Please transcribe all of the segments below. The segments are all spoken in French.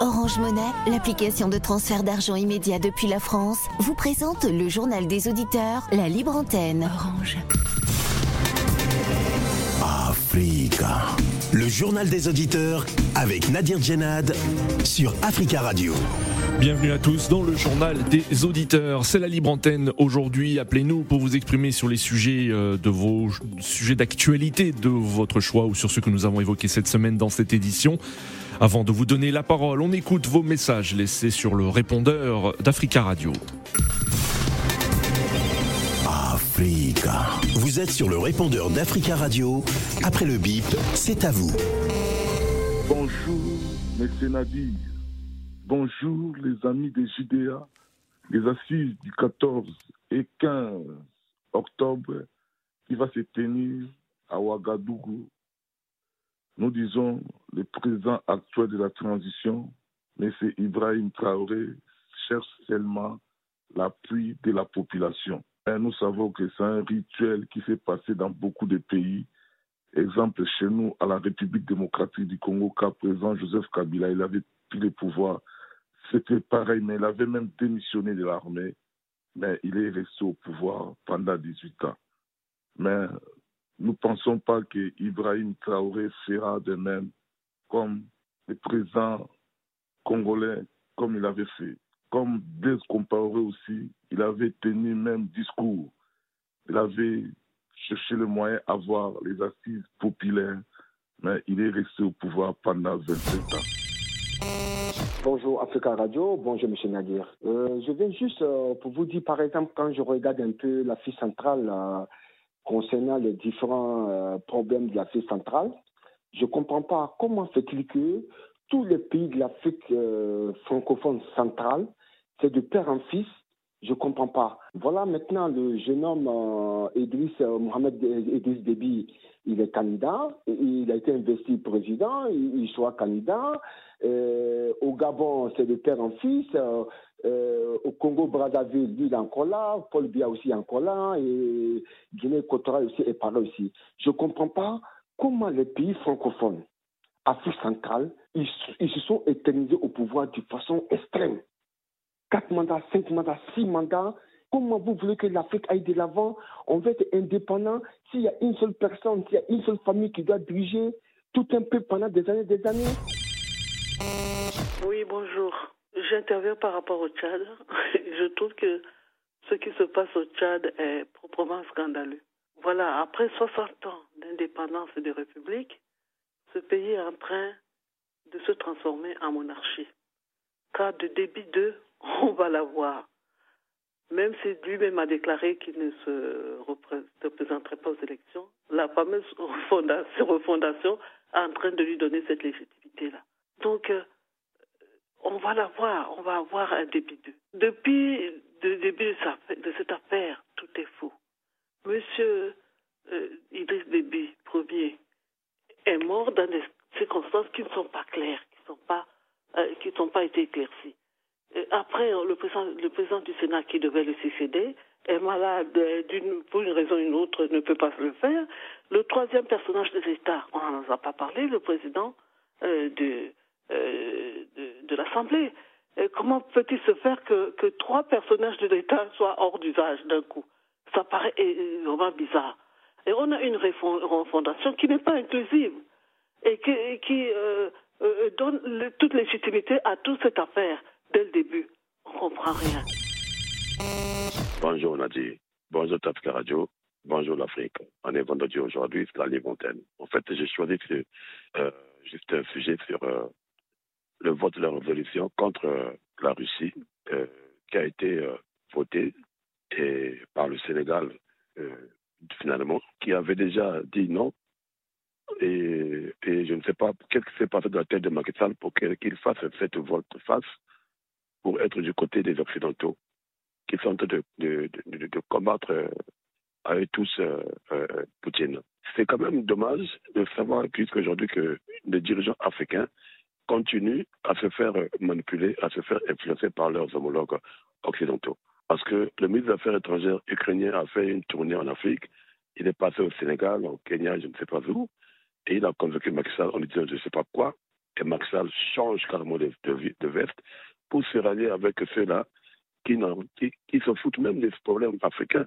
Orange Monnaie, l'application de transfert d'argent immédiat depuis la France, vous présente le journal des auditeurs, la libre antenne. Orange. Africa. Le journal des auditeurs avec Nadir Djenad sur Africa Radio. Bienvenue à tous dans le journal des auditeurs. C'est la libre antenne aujourd'hui. Appelez-nous pour vous exprimer sur les sujets euh, de vos sujets d'actualité de votre choix ou sur ceux que nous avons évoqués cette semaine dans cette édition. Avant de vous donner la parole, on écoute vos messages laissés sur le répondeur d'Africa Radio. Africa. Vous êtes sur le répondeur d'Africa Radio. Après le bip, c'est à vous. Bonjour, Monsieur Nadir. Bonjour, les amis des JDA. Les assises du 14 et 15 octobre qui va se tenir à Ouagadougou nous disons le président actuel de la transition, M. Ibrahim Traoré, cherche seulement l'appui de la population. Et nous savons que c'est un rituel qui s'est passé dans beaucoup de pays. Exemple, chez nous, à la République démocratique du Congo, qu'à présent, Joseph Kabila, il avait pris le pouvoir. C'était pareil, mais il avait même démissionné de l'armée, mais il est resté au pouvoir pendant 18 ans. Mais nous ne pensons pas que Ibrahim Traoré fera de même comme le président congolais, comme il avait fait. Comme Blaise Compaoré aussi, il avait tenu même discours. Il avait cherché le moyen d'avoir les assises populaires, mais il est resté au pouvoir pendant 27 ans. Bonjour Africa Radio, bonjour Monsieur Nadir. Euh, je viens juste euh, pour vous dire, par exemple, quand je regarde un peu la fille centrale, euh, concernant les différents euh, problèmes de l'Afrique centrale. Je ne comprends pas comment fait-il que tous les pays de l'Afrique euh, francophone centrale, c'est de père en fils, je ne comprends pas. Voilà maintenant le jeune homme euh, Idriss Mohamed Idriss Déby, il est candidat, il a été investi président, il, il soit candidat. Au Gabon, c'est de père en fils. Euh, au Congo-Brazzaville, lui, il est encore là. Paul Biya aussi est encore là. Et Guinée-Équatoriale aussi est par là aussi. Je ne comprends pas comment les pays francophones, Afrique centrale, ils, se sont éternisés au pouvoir de façon extrême. Quatre mandats, cinq mandats, six mandats. Comment vous voulez que l'Afrique aille de l'avant? On veut être indépendant. S'il y a une seule personne, s'il y a une seule famille qui doit diriger tout un peu pendant des années des années. Oui, bonjour. J'interviens par rapport au Tchad. Je trouve que ce qui se passe au Tchad est proprement scandaleux. Voilà, après 60 ans d'indépendance et de république, ce pays est en train de se transformer en monarchie. Car de débit 2, on va l'avoir. Même si lui-même a déclaré qu'il ne se représenterait pas aux élections, la fameuse refondation est en train de lui donner cette légitimité-là. Donc, euh, on va l'avoir, on va avoir un débit de. Depuis le début de, cette affaire, tout est faux. Monsieur euh, Idriss Déby, premier, est mort dans des circonstances qui ne sont pas claires, qui n'ont pas, euh, qui n'ont pas été éclaircies. après, le président, le du Sénat qui devait le succéder est malade pour une raison ou une autre, ne peut pas le faire. Le troisième personnage de l'État, on n'en a pas parlé, le président euh, de euh, de, de l'Assemblée. Comment peut-il se faire que, que trois personnages de l'État soient hors d'usage d'un coup? Ça paraît vraiment bizarre. Et on a une refondation qui n'est pas inclusive et qui, euh, euh, donne toute légitimité à toute cette affaire dès le début. On ne comprend rien. Bonjour Nadia. Bonjour Tafka Radio. Bonjour l'Afrique. On est vendredi aujourd'hui, c'est la Limontaine. En fait, j'ai choisi euh, juste un sujet sur le vote de la résolution contre euh, la Russie euh, qui a été euh, voté et par le Sénégal finalement, qui avait déjà dit non. Et, je ne sais pas qu'est-ce qui s'est passé dans la tête de Macky Sall pour qu'il fasse cette volte-face pour être du côté des Occidentaux qui sont en train de, combattre avec tous Poutine. C'est quand même dommage de savoir jusqu'aujourd'hui que les dirigeants africains continuent à se faire manipuler, à se faire influencer par leurs homologues occidentaux. Parce que le ministre des Affaires étrangères ukrainien a fait une tournée en Afrique. Il est passé au Sénégal, au Kenya, je ne sais pas où. Et il a convoqué Sall en lui disant je ne sais pas quoi. Macky Sall change carrément de, de, veste pour se rallier avec ceux-là qui, qui, qui, se foutent même des problèmes africains.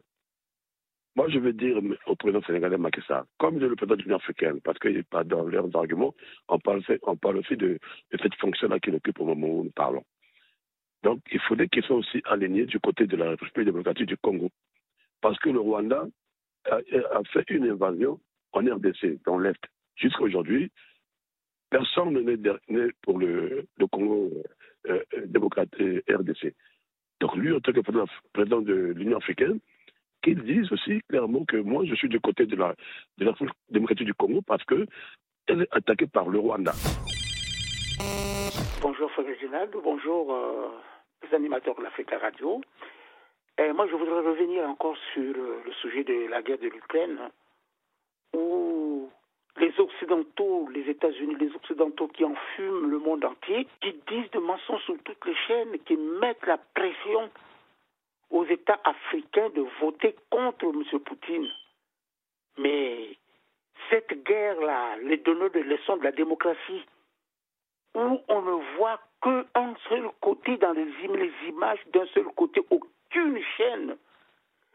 Moi, je veux dire au président sénégalais Macky comme le président de l'Union africaine, parce que dans leurs arguments, on parle, on parle aussi de, de cette fonction-là qu'il occupe au moment où nous parlons. Donc, il faudrait qu'ils soient aussi alignés du côté de la République démocratique du Congo. Parce que le Rwanda a, fait une invasion en RDC, dans l'Est. Jusqu'à aujourd'hui, personne n'est pour le, Congo euh, euh démocratique RDC. Donc lui, en tant que président de l'Union africaine, qu'il dise aussi clairement que moi, je suis du côté de la, de la démocratique du Congo parce qu'elle est attaquée par le Rwanda. Bonjour Frère Réginald, bonjour euh, les animateurs de l'Afrique Radio. Et moi, je voudrais revenir encore sur euh, le sujet de la guerre de l'Ukraine, où les Occidentaux, les États-Unis, les Occidentaux qui enfument le monde entier, qui disent de mensonges sur toutes les chaînes, qui mettent la pression aux États africains de voter contre M. Poutine. Mais cette guerre-là, les donneurs de leçons de la démocratie, où on ne voit qu'un seul côté dans les, images, d'un seul côté, aucune chaîne.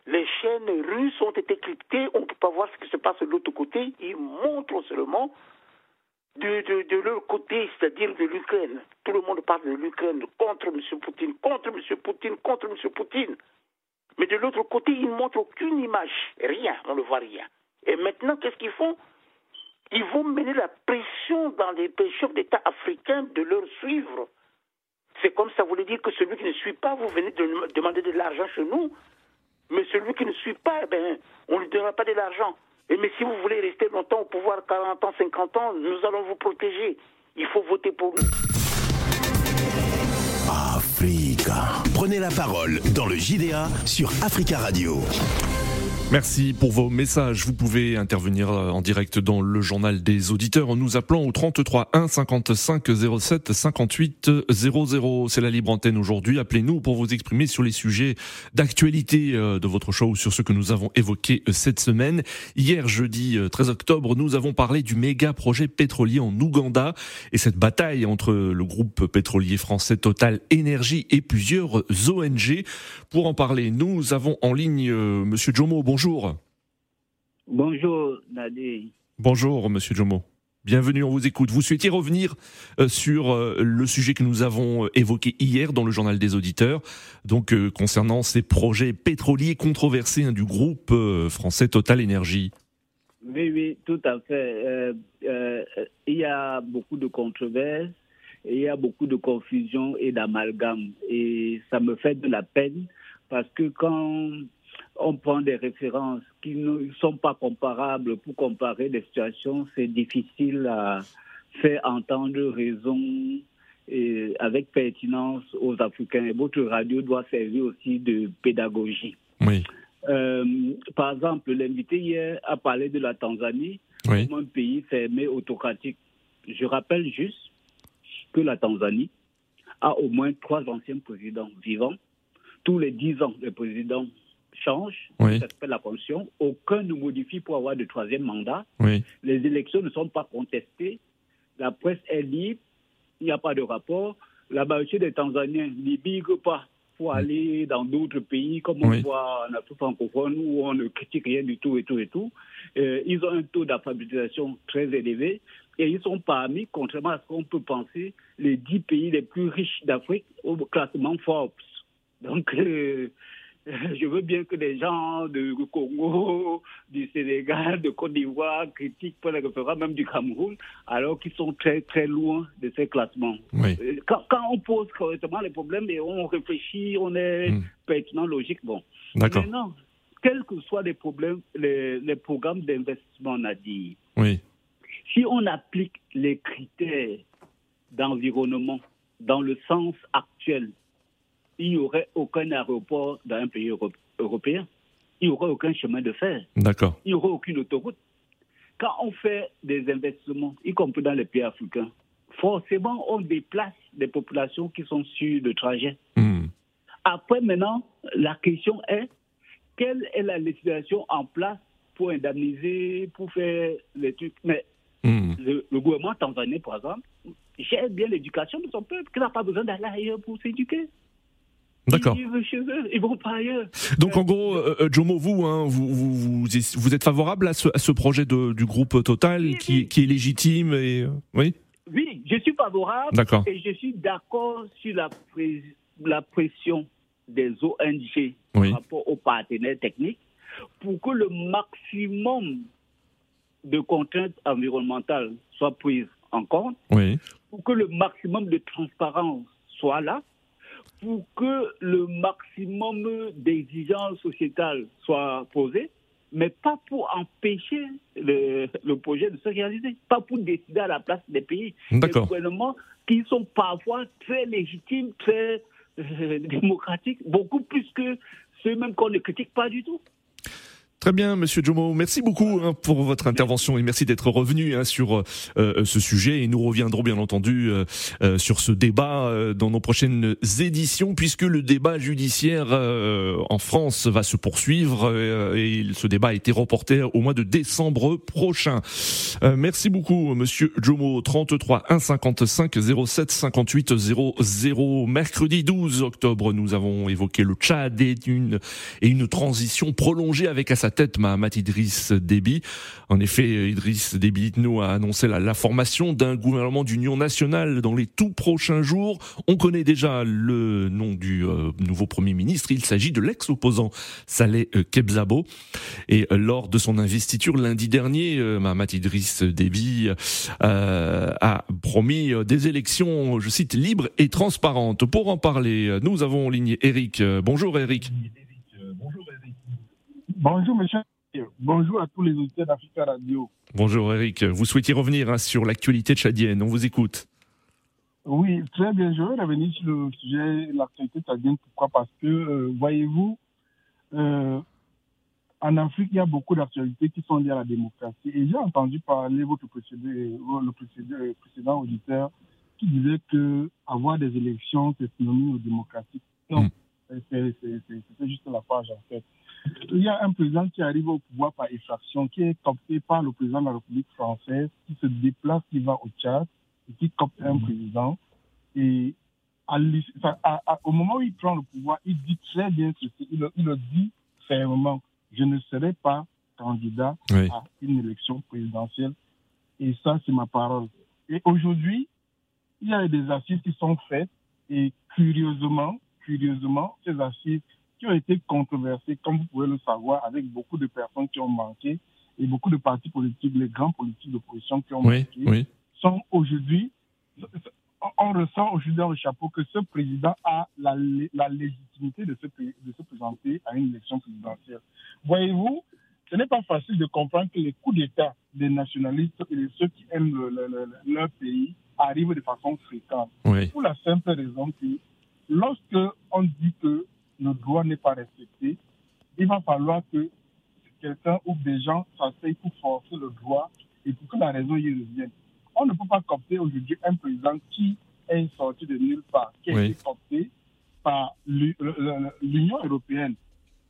Les chaînes russes ont été cryptées, on ne peut pas voir ce qui se passe de l'autre côté. Ils montrent seulement de, de, de leur côté, c'est-à-dire de l'Ukraine. Tout le monde parle de l'Ukraine contre M. Poutine, contre M. Poutine, contre M. Poutine. Mais de l'autre côté, ils ne montrent aucune image. Rien, on ne voit rien. Et maintenant, qu'est-ce qu'ils font? Ils vont mener la pression dans les chefs d'État africains de leur suivre. C'est comme ça voulait dire que celui qui ne suit pas, vous venez de demander de l'argent chez nous, mais celui qui ne suit pas, eh ben, on ne lui donnera pas de l'argent. Et mais si vous voulez rester longtemps au pouvoir, 40 ans, 50 ans, nous allons vous protéger. Il faut voter pour nous. Africa. Prenez la parole dans le JDA sur Africa Radio. Merci pour vos messages. Vous pouvez intervenir euh, en direct dans le journal des auditeurs en nous appelant au 33 1 55 07 58 00. C'est la libre antenne aujourd'hui. Appelez-nous pour vous exprimer sur les sujets d'actualité euh, de votre choix ou sur ce que nous avons évoqué euh, cette semaine. Hier, jeudi 13 octobre, nous avons parlé du méga projet pétrolier en Ouganda et cette bataille entre le groupe pétrolier français Total Énergie et plusieurs ONG. Pour en parler, nous avons en ligne Monsieur Jomo bonjour. Bonjour Nadé. Bonjour Monsieur Jomo. Bienvenue, on vous écoute. Vous souhaitiez revenir euh, sur euh, le sujet que nous avons euh, évoqué hier dans le journal des auditeurs, donc concernant ces projets pétroliers controversés hein, du groupe français Total Énergie. Oui, oui, tout à fait. il y a beaucoup de controverses, il y a beaucoup de confusion et d'amalgame. Et ça me fait de la peine parce que quand on prend des références qui ne sont pas comparables pour comparer des situations, c'est difficile à faire entendre raison et avec pertinence aux Africains. Et votre radio doit servir aussi de pédagogie. Oui. Euh, par exemple, l'invité hier a parlé de la Tanzanie comme un pays fermé autocratique. Je rappelle juste que la Tanzanie a au moins trois anciens présidents vivants. Tous les dix ans, le président change, ça s'appelle la Constitution. Aucun ne modifie pour avoir de troisième mandat. Les élections ne sont pas contestées. La presse est libre. Il n'y a pas de rapport. La majorité des Tanzaniens n'y biguent pas pour aller dans d'autres pays, comme on voit en Afrique francophone, où on ne critique rien du tout et tout et tout. Euh, ils ont un taux d'alphabétisation très élevé et ils sont parmi, contrairement à ce qu'on peut penser, les dix pays les plus riches d'Afrique au classement Forbes. Donc, euh, je veux bien que les gens du Congo, du Sénégal, de Côte d'Ivoire critiquent pour les référents, même du Cameroun, alors qu'ils sont très très loin de ces classements. Euh, quand, on pose correctement les problèmes et on réfléchit, on est hmm. pertinent, logique, bon. Maintenant, quels que soient les problèmes, les, les programmes d'investissement, on a dit, oui. si on applique les critères d'environnement dans le sens actuel il n'y aurait aucun aéroport dans un pays européen. Il n'y aurait aucun chemin de fer. D'accord. Il n'y aurait aucune autoroute. Quand on fait des investissements, y compris dans les pays africains, forcément, on déplace des populations qui sont sur le trajet. Hmm. Après, maintenant, la question est quelle est la législation en place pour indemniser, pour faire les trucs? Mais hmm. le, le, gouvernement tanzanien, par exemple, gère bien l'éducation de son peuple, qu'il n'a pas besoin d'aller ailleurs pour s'éduquer. D'accord. Ailleurs. Donc en gros, euh, Jomo, vous, hein, vous, vous, vous, êtes favorable à ce, à ce projet de, du groupe Total qui, qui, est légitime et oui? Oui, je suis favorable et je suis d'accord sur la, la pression des ONG par rapport aux partenaires techniques pour que le maximum de contraintes environnementales soient prises en compte, pour que le maximum de transparence soit là, pour que le maximum d'exigences sociétales soient posées, mais pas pour empêcher le, projet de se réaliser, pas pour décider à la place des pays, des gouvernements qui sont parfois très légitimes, très euh, démocratiques, beaucoup plus que ceux même qu'on ne critique pas du tout. Très bien, Monsieur Jomo. Merci beaucoup hein, pour votre intervention et merci d'être revenu hein, sur euh, ce sujet. Et nous reviendrons bien entendu euh, euh, sur ce débat dans nos prochaines éditions, puisque le débat judiciaire en France va se poursuivre et ce débat a été reporté au mois de décembre prochain. merci beaucoup, Monsieur Jomo. 33 1 55 07 58 00. Mercredi 12 octobre, nous avons évoqué le Tchad et une, et une transition prolongée avec sa tête Mahamat Idriss Déby. En effet, Idriss Déby nous a annoncé la, formation d'un gouvernement d'union nationale dans les tout prochains jours. On connaît déjà le nom du euh, nouveau Premier ministre. Il s'agit de l'ex-opposant Saleh euh, Kebzabo. Et euh, lors de son investiture lundi dernier, Mahamat Idriss Déby a promis des élections, je cite, libres et transparentes. Pour en parler, nous avons en ligne Eric. Bonjour Eric. Bonjour, monsieur. Bonjour à tous les auditeurs d'Africa Radio. Bonjour, Eric. Vous souhaitiez revenir hein, sur l'actualité tchadienne. On vous écoute. Oui, très bien. Je vais revenir sur le sujet de l'actualité tchadienne. Pourquoi? Parce que, euh, voyez-vous, euh, en Afrique, il y a beaucoup d'actualités qui sont liées à la démocratie. Et j'ai entendu parler votre précédent, le précédent, précédent auditeur qui disait que avoir des élections, c'est synonyme de démocratie. Non, hmm. C'est juste la page en fait. Il y a un président qui arrive au pouvoir par effraction, qui est copté par le président de la République française, qui se déplace, qui va au Tchad, et qui copte un président. Et au moment où il prend le pouvoir, il dit très bien ceci. Il, il le dit fermement je ne serai pas candidat à une élection présidentielle. Et ça, c'est ma parole. Et aujourd'hui, il y a des assises qui sont faites et curieusement, curieusement, ces assises qui ont été controversées, comme vous pouvez le savoir, avec beaucoup de personnes qui ont manqué et beaucoup de partis politiques, les grands politiques d'opposition qui ont manqué, sont aujourd'hui, on ressent aujourd'hui dans le chapeau que ce président a la, la légitimité de se, de se présenter à une élection présidentielle. Voyez-vous, ce n'est pas facile de comprendre que les coups d'État des nationalistes et de ceux qui aiment leur pays arrivent de façon fréquente. Pour la simple raison que lorsque on dit que le droit n'est pas respecté, il va falloir que quelqu'un ou des gens s'asseyent pour forcer le droit et pour que la raison y revienne. On ne peut pas copter aujourd'hui un président qui est sorti de nulle part, qui a été copté par l'Union européenne,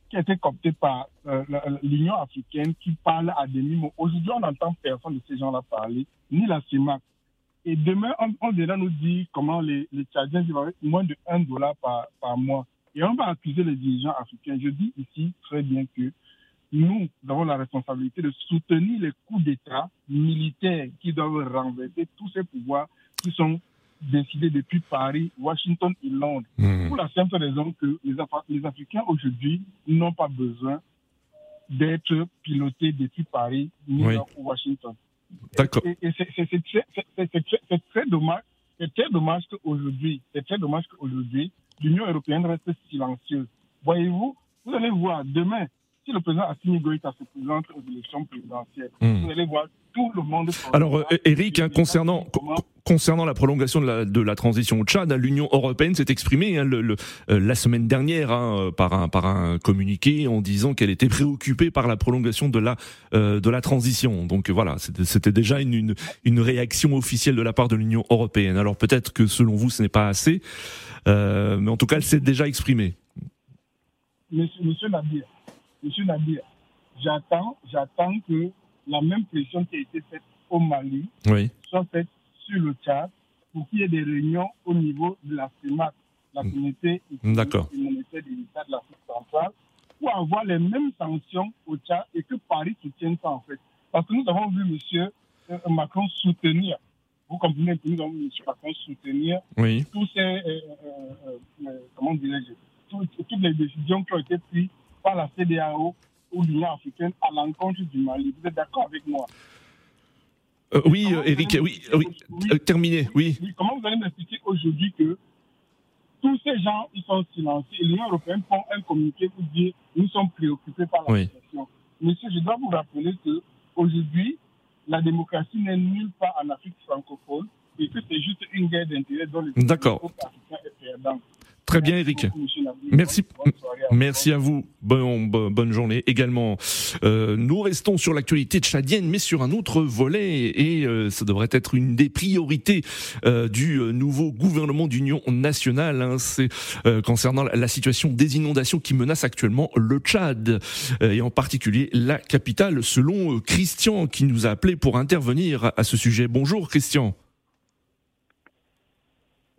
qui a été copté par euh, l'Union africaine, qui parle à des mots. Aujourd'hui, on n'entend personne de ces gens-là parler, ni la CIMAC. Et demain, on, on nous dire comment les, les Tchadiens vivent avec moins de 1 dollar par, par mois. Et on va accuser les dirigeants africains. Je dis ici très bien que nous avons la responsabilité de soutenir les coups d'État militaires qui doivent renverser tous ces pouvoirs qui sont décidés depuis Paris, Washington et Londres. Hmm. Pour la simple raison que les, les Africains aujourd'hui n'ont pas besoin d'être pilotés depuis Paris, New York ou Washington. D'accord. Et, c'est très, dommage. C'est très dommage qu'aujourd'hui, c'est très dommage qu'aujourd'hui, l'Union européenne reste silencieuse. Voyez-vous, vous allez voir demain, si le président Assimi Goïta se présente aux élections présidentielles, hmm. vous allez voir tout le monde. Alors, Eric, hein, concernant, concernant la prolongation de la, de la transition au Tchad, l'Union européenne s'est exprimée hein, le, euh, la semaine dernière hein, par, un, par un communiqué en disant qu'elle était préoccupée par la prolongation de la, euh, de la transition. Donc voilà, c'était déjà une, une, une, réaction officielle de la part de l'Union européenne. Alors peut-être que selon vous, ce n'est pas assez, mais en tout cas, elle s'est déjà exprimée. Monsieur, monsieur Nadir, monsieur Nadir, j'attends, j'attends que la même pression qui a été faite au Mali soit faite sur le Tchad pour qu'il y ait des réunions au niveau de la CEMAC, la Mm. communauté D'accord. monétaire de l'État de l'Afrique centrale, pour avoir les mêmes sanctions au Tchad et que Paris soutienne ça en fait. Parce que nous avons vu M. Macron soutenir, vous comprenez nous avons vu M. Macron soutenir Oui. tous ces, euh, euh, euh, comment dirais-je, tout- toutes les décisions qui ont été prises par la CDAO ou l'Union africaine à l'encontre du Mali. Vous êtes d'accord avec moi? Euh, oui, euh, Eric, oui, oui, euh, terminé, oui. Oui, Comment vous allez m'expliquer aujourd'hui que tous ces gens, ils sont silencieux et l'Union européenne prend un communiqué pour dire nous sommes préoccupés par la Oui. situation. Monsieur, je dois vous rappeler que aujourd'hui, la démocratie n'est nulle part en Afrique francophone et que c'est juste une guerre d'intérêt dont les D'accord. Très bien, Eric. Merci, merci à vous. Bon, bo- bonne journée également. Euh, nous restons sur l'actualité tchadienne, mais sur un autre volet, et euh, ça devrait être une des priorités euh, du euh, nouveau gouvernement d'union nationale. hein. C'est euh, concernant la, situation des inondations qui menacent actuellement le Tchad, euh, et en particulier la capitale, selon Christian, qui nous a appelé pour intervenir à ce sujet. Bonjour, Christian.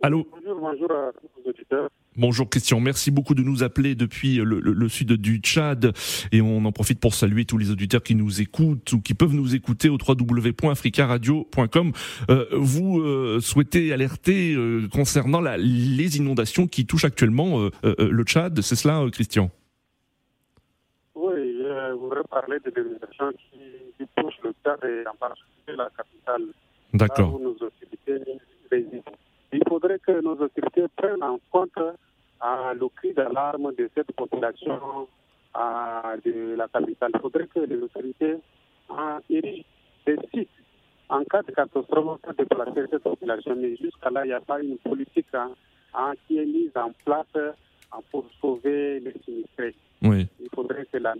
Allô? Bonjour, bonjour à tous les auditeurs. Bonjour Christian, merci beaucoup de nous appeler depuis le, le- le sud du Tchad et on en profite pour saluer tous les auditeurs qui nous écoutent ou qui peuvent nous écouter au www.africaradio.com. Euh, vous euh, souhaitez alerter euh, concernant la- les inondations qui touchent actuellement le Tchad, c'est cela Christian? Oui, je voudrais parler de l'inondation qui, qui touche le Tchad et en particulier la capitale. D'accord. Là où nos autorités résident. Il faudrait que nos autorités prennent en compte ah, le cri d'alarme de cette population ah, de la capitale. Il faudrait que les autorités ah, érigent des sites en cas de catastrophe pour déplacer cette population. Mais jusqu'à là, il n'y a pas une politique hein, hein, qui est mise en place pour sauver les sinistrés. Oui. Il faudrait que la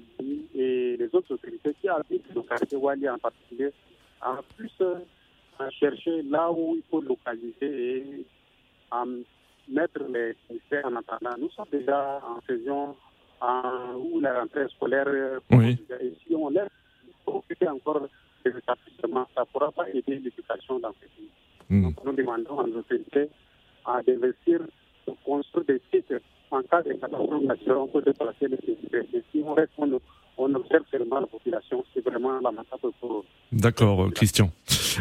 et les autres autorités qui habitent le quartier Wali en particulier en puissent euh, chercher là où il faut localiser et euh, mettre les sinistrés en attendant. Nous sommes déjà en saison en- où la rentrée scolaire euh, Oui. et si on laisse profiter encore des établissements, ça ne pourra pas aider l'éducation dans ce pays. Hmm. Donc nous demandons aux autorités à d'investir pour construire des sites en cas de catastrophe naturelle, on peut déplacer les sinistrés. Et si on reste, on, on observe seulement la population, c'est vraiment lamentable pour. D'accord, euh, Christian.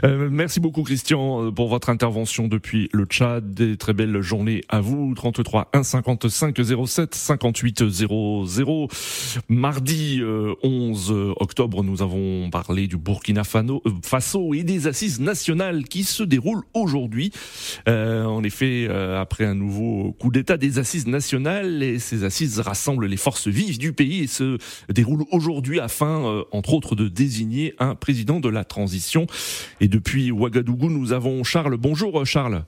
Euh, merci beaucoup, Christian, euh, pour votre intervention depuis le Tchad. Des très belles journées à vous. 33 1 55 07 58 00. Mardi euh, 11 octobre, nous avons parlé du Burkina euh, Faso et des assises nationales qui se déroulent aujourd'hui. Euh, en effet, après un nouveau coup d'État des assises nationales, et ces assises rassemblent les forces vives du pays et se déroulent aujourd'hui afin, euh, entre autres, de désigner un président de la transition. Et depuis Ouagadougou, nous avons Charles. Bonjour Charles.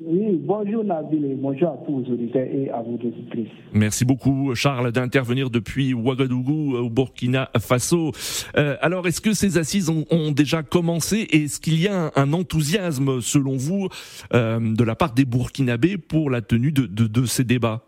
Oui, bonjour Nabil et bonjour à tous vos auditeurs et à vos auditrices. Merci beaucoup Charles d'intervenir depuis Ouagadougou euh, au Burkina Faso. Euh, alors est-ce que ces assises ont, ont déjà commencé? Et est-ce qu'il y a un, un enthousiasme selon vous euh, de la part des Burkinabés pour la tenue de, de, de ces débats?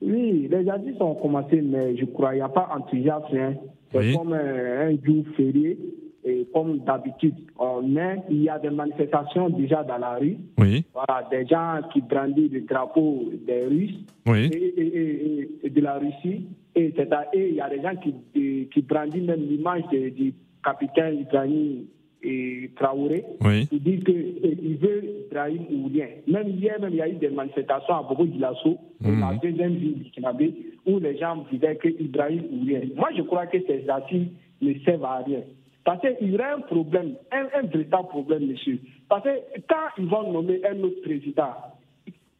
Oui, les assises ont commencé, mais je crois qu'il n'y a pas enthousiasme. hein. C'est Oui. comme euh, un jour férié. Et comme d'habitude, on est, il y a des manifestations déjà dans la rue. Oui. Voilà, des gens qui brandissent le drapeau des Russes Oui. et, de la Russie. Et, il y a des gens qui, qui- qui brandissent même l'image du capitaine Ibrahim et Traoré. Oui. Il dit qu'il veut Ibrahim Oulien. Même hier, même, il y a eu des manifestations à Bobo Dioulasso, Mhm. la deuxième ville du Kinabé, où les gens disaient que Ibrahim Oulien. Moi, je crois que ces assises ne servent à rien. Parce qu'il y aurait un problème, un, un véritable problème, monsieur. Parce que quand ils vont nommer un autre président,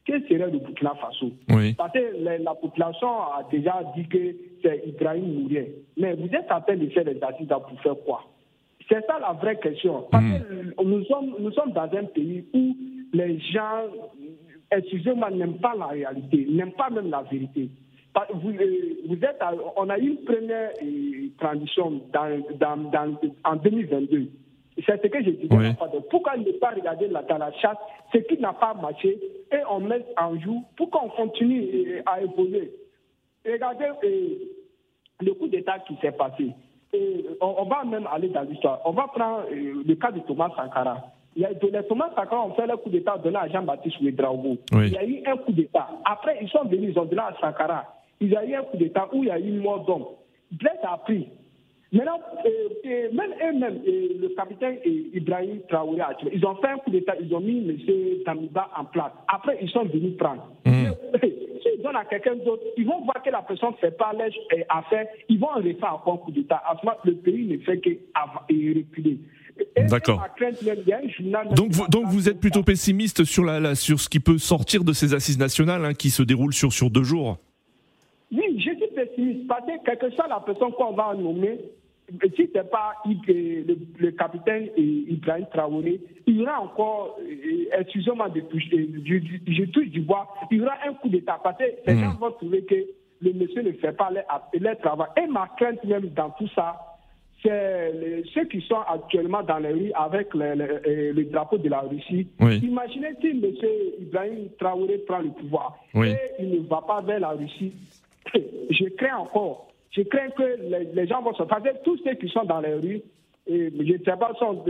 quel serait le Burkina Faso? Oui. Parce que la, la population a déjà dit que c'est Ibrahim Mourien. Mais vous êtes en train de faire les assises pour faire quoi? C'est ça la vraie question. Parce que nous sommes, nous sommes dans un pays où les gens, excusez-moi, n'aiment pas la réalité, n'aiment pas même la vérité. Vous, euh, vous êtes à- on a eu une première euh, transition dans, dans, dans- en 2022. C'est ce que je disais. Oui. Pourquoi ne pas regarder la, dans la chasse ce qui n'a pas marché et on met en joue pour qu'on continue euh, à évoluer Regardez le coup d'État qui s'est passé. Et on, on va même aller dans l'histoire. On va prendre le cas de Thomas Sankara. Il y a de fait le coup d'État donné à Jean-Baptiste Ouedraogo. Il y a eu un coup d'État. Après, ils sont venus, ils ont donné à Sankara. Il y a eu un coup d'État où il y a eu une mort d'homme. Blaise a pris. Maintenant, euh, même eux-mêmes, le capitaine Ibrahim Traoré, ils ont fait un coup d'État, ils ont mis M. Tamiba en place. Après, ils sont venus prendre. Mmh. S'ils donnent à quelqu'un d'autre, ils vont voir que la personne ne fait pas l'affaire, ils vont en refaire encore un coup d'État. À ce moment, le pays ne fait que reculer. D'accord. Donc, vous, donc vous êtes plutôt pessimiste sur, la, sur ce qui peut sortir de ces assises nationales hein, qui se déroulent sur, sur deux jours? Oui, je suis pessimiste parce que quelle que soit la personne qu'on va nommer, si ce n'est pas le, le, capitaine Ibrahim Traoré, il y aura encore, excusez-moi de toucher, je, touche du bois, il y aura un coup d'État parce que les hmm. gens vont trouver que le monsieur ne fait pas leur, travail. Et ma crainte même dans tout ça, c'est ceux qui sont actuellement dans les rues avec le, drapeau de la Russie. Imaginez si M. Ibrahim Traoré prend le pouvoir et il ne va pas vers la Russie. Je crains encore je crains que les, gens vont se passer, tous ceux qui sont dans les rues, et je ne sais pas, sont,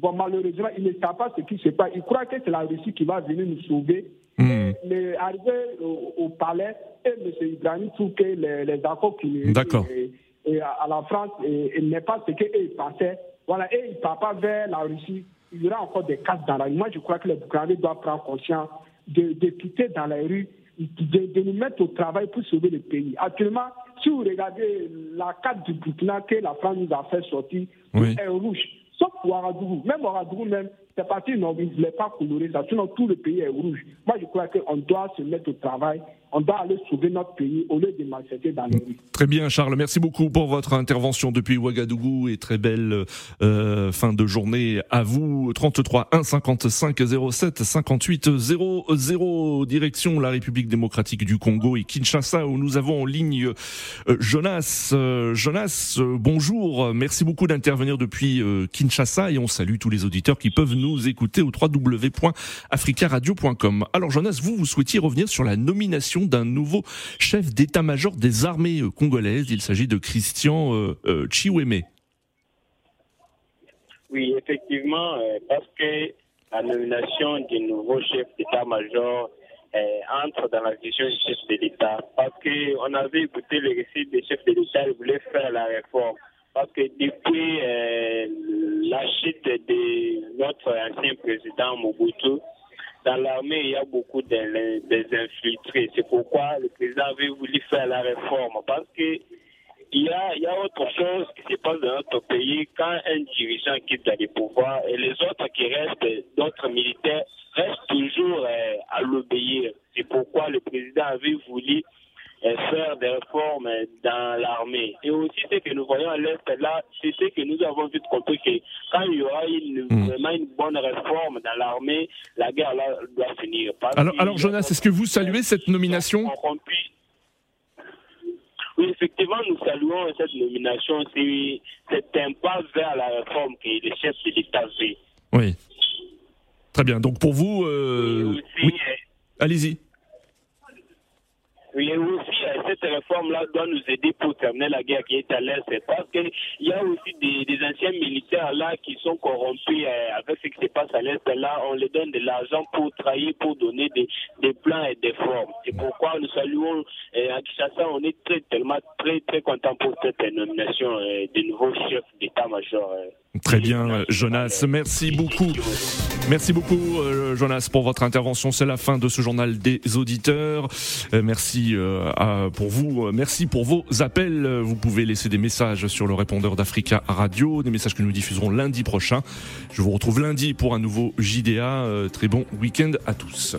bon, malheureusement, ils ne savent pas ce qui se passe. Ils croient que c'est la Russie qui va venir nous sauver. Hmm. Mais arrivé au, palais, et M. Ibrahim trouve que les, les accords qui et, à la France n'est pas ce qu'ils pensaient. Voilà, et ils ne partent pas vers la Russie. Il y aura encore des casses dans la rue. Moi, je crois que les Burkinabés doivent prendre conscience de, de quitter dans les rues de, nous mettre au travail pour sauver le pays. Actuellement, si vous regardez la carte du Burkina que la France nous a fait sortir, tout est rouge. Sauf Ouagadougou. Même Ouagadougou, même, c'est parti, non, il ne voulait pas colorer ça. Sinon, tout le pays est rouge. Moi, je crois qu'on doit se mettre au travail on doit aller sauver notre pays au lieu de maltraiter dans les rues. Très bien, Charles. Merci beaucoup pour votre intervention depuis Ouagadougou et très belle euh, fin de journée à vous. 33 1 55 07 58 00 direction la République démocratique du Congo et Kinshasa où nous avons en ligne euh, Jonas. Euh, Jonas, bonjour. Merci beaucoup d'intervenir depuis Kinshasa et on salue tous les auditeurs qui peuvent nous écouter au www.africaradio.com. Alors Jonas, vous vous souhaitiez revenir sur la nomination d'un nouveau chef d'état-major des armées euh, congolaises. Il s'agit de Christian euh, euh, Chiweme. Oui, effectivement, parce que la nomination du nouveau chef d'état-major entre dans la vision du chef de l'État. Parce qu'on avait écouté le récit des chefs de l'État, ils voulaient faire la réforme. Parce que depuis la chute de notre ancien président Mobutu, dans l'armée, il y a beaucoup d'infiltrés. C'est pourquoi le président avait voulu faire la réforme. Parce que il y a, y a autre chose qui se passe dans notre pays quand un dirigeant quitte les pouvoirs et les autres qui restent, d'autres militaires, restent toujours euh, à l'obéir. C'est pourquoi le président avait voulu faire des réformes dans l'armée. Et aussi, ce que nous voyons à l'Est, là, c'est ce que nous avons vite compris que quand il y aura une, hmm. vraiment une bonne réforme dans l'armée, la guerre là, doit finir. alors, alors Jonas, est-ce que vous saluez cette nomination oui, effectivement, nous saluons cette nomination. C'est un pas vers la réforme que les chefs de l'État fait. Oui. Très bien. Donc pour vous, euh... oui. allez-y. Oui, euh, réforme-là doit nous aider pour terminer la guerre qui est à l'Est. Parce qu'il y a aussi des, anciens militaires là qui sont corrompus euh, avec ce qui se passe à l'Est. Là, on les donne de l'argent pour trahir, pour donner des, plans et des formes. C'est pourquoi nous saluons euh, à Kinshasa, on est tellement très, très content pour cette nomination des nouveaux chefs d'état-major. Très bien, Jonas. Merci beaucoup. Merci beaucoup, euh, Jonas, pour votre intervention. C'est la fin de ce journal des auditeurs. Euh, merci euh, pour vous. Merci pour vos appels. Vous pouvez laisser des messages sur le répondeur d'Africa Radio, des messages que nous diffuserons lundi prochain. Je vous retrouve lundi pour un nouveau JDA. très bon week-end à tous.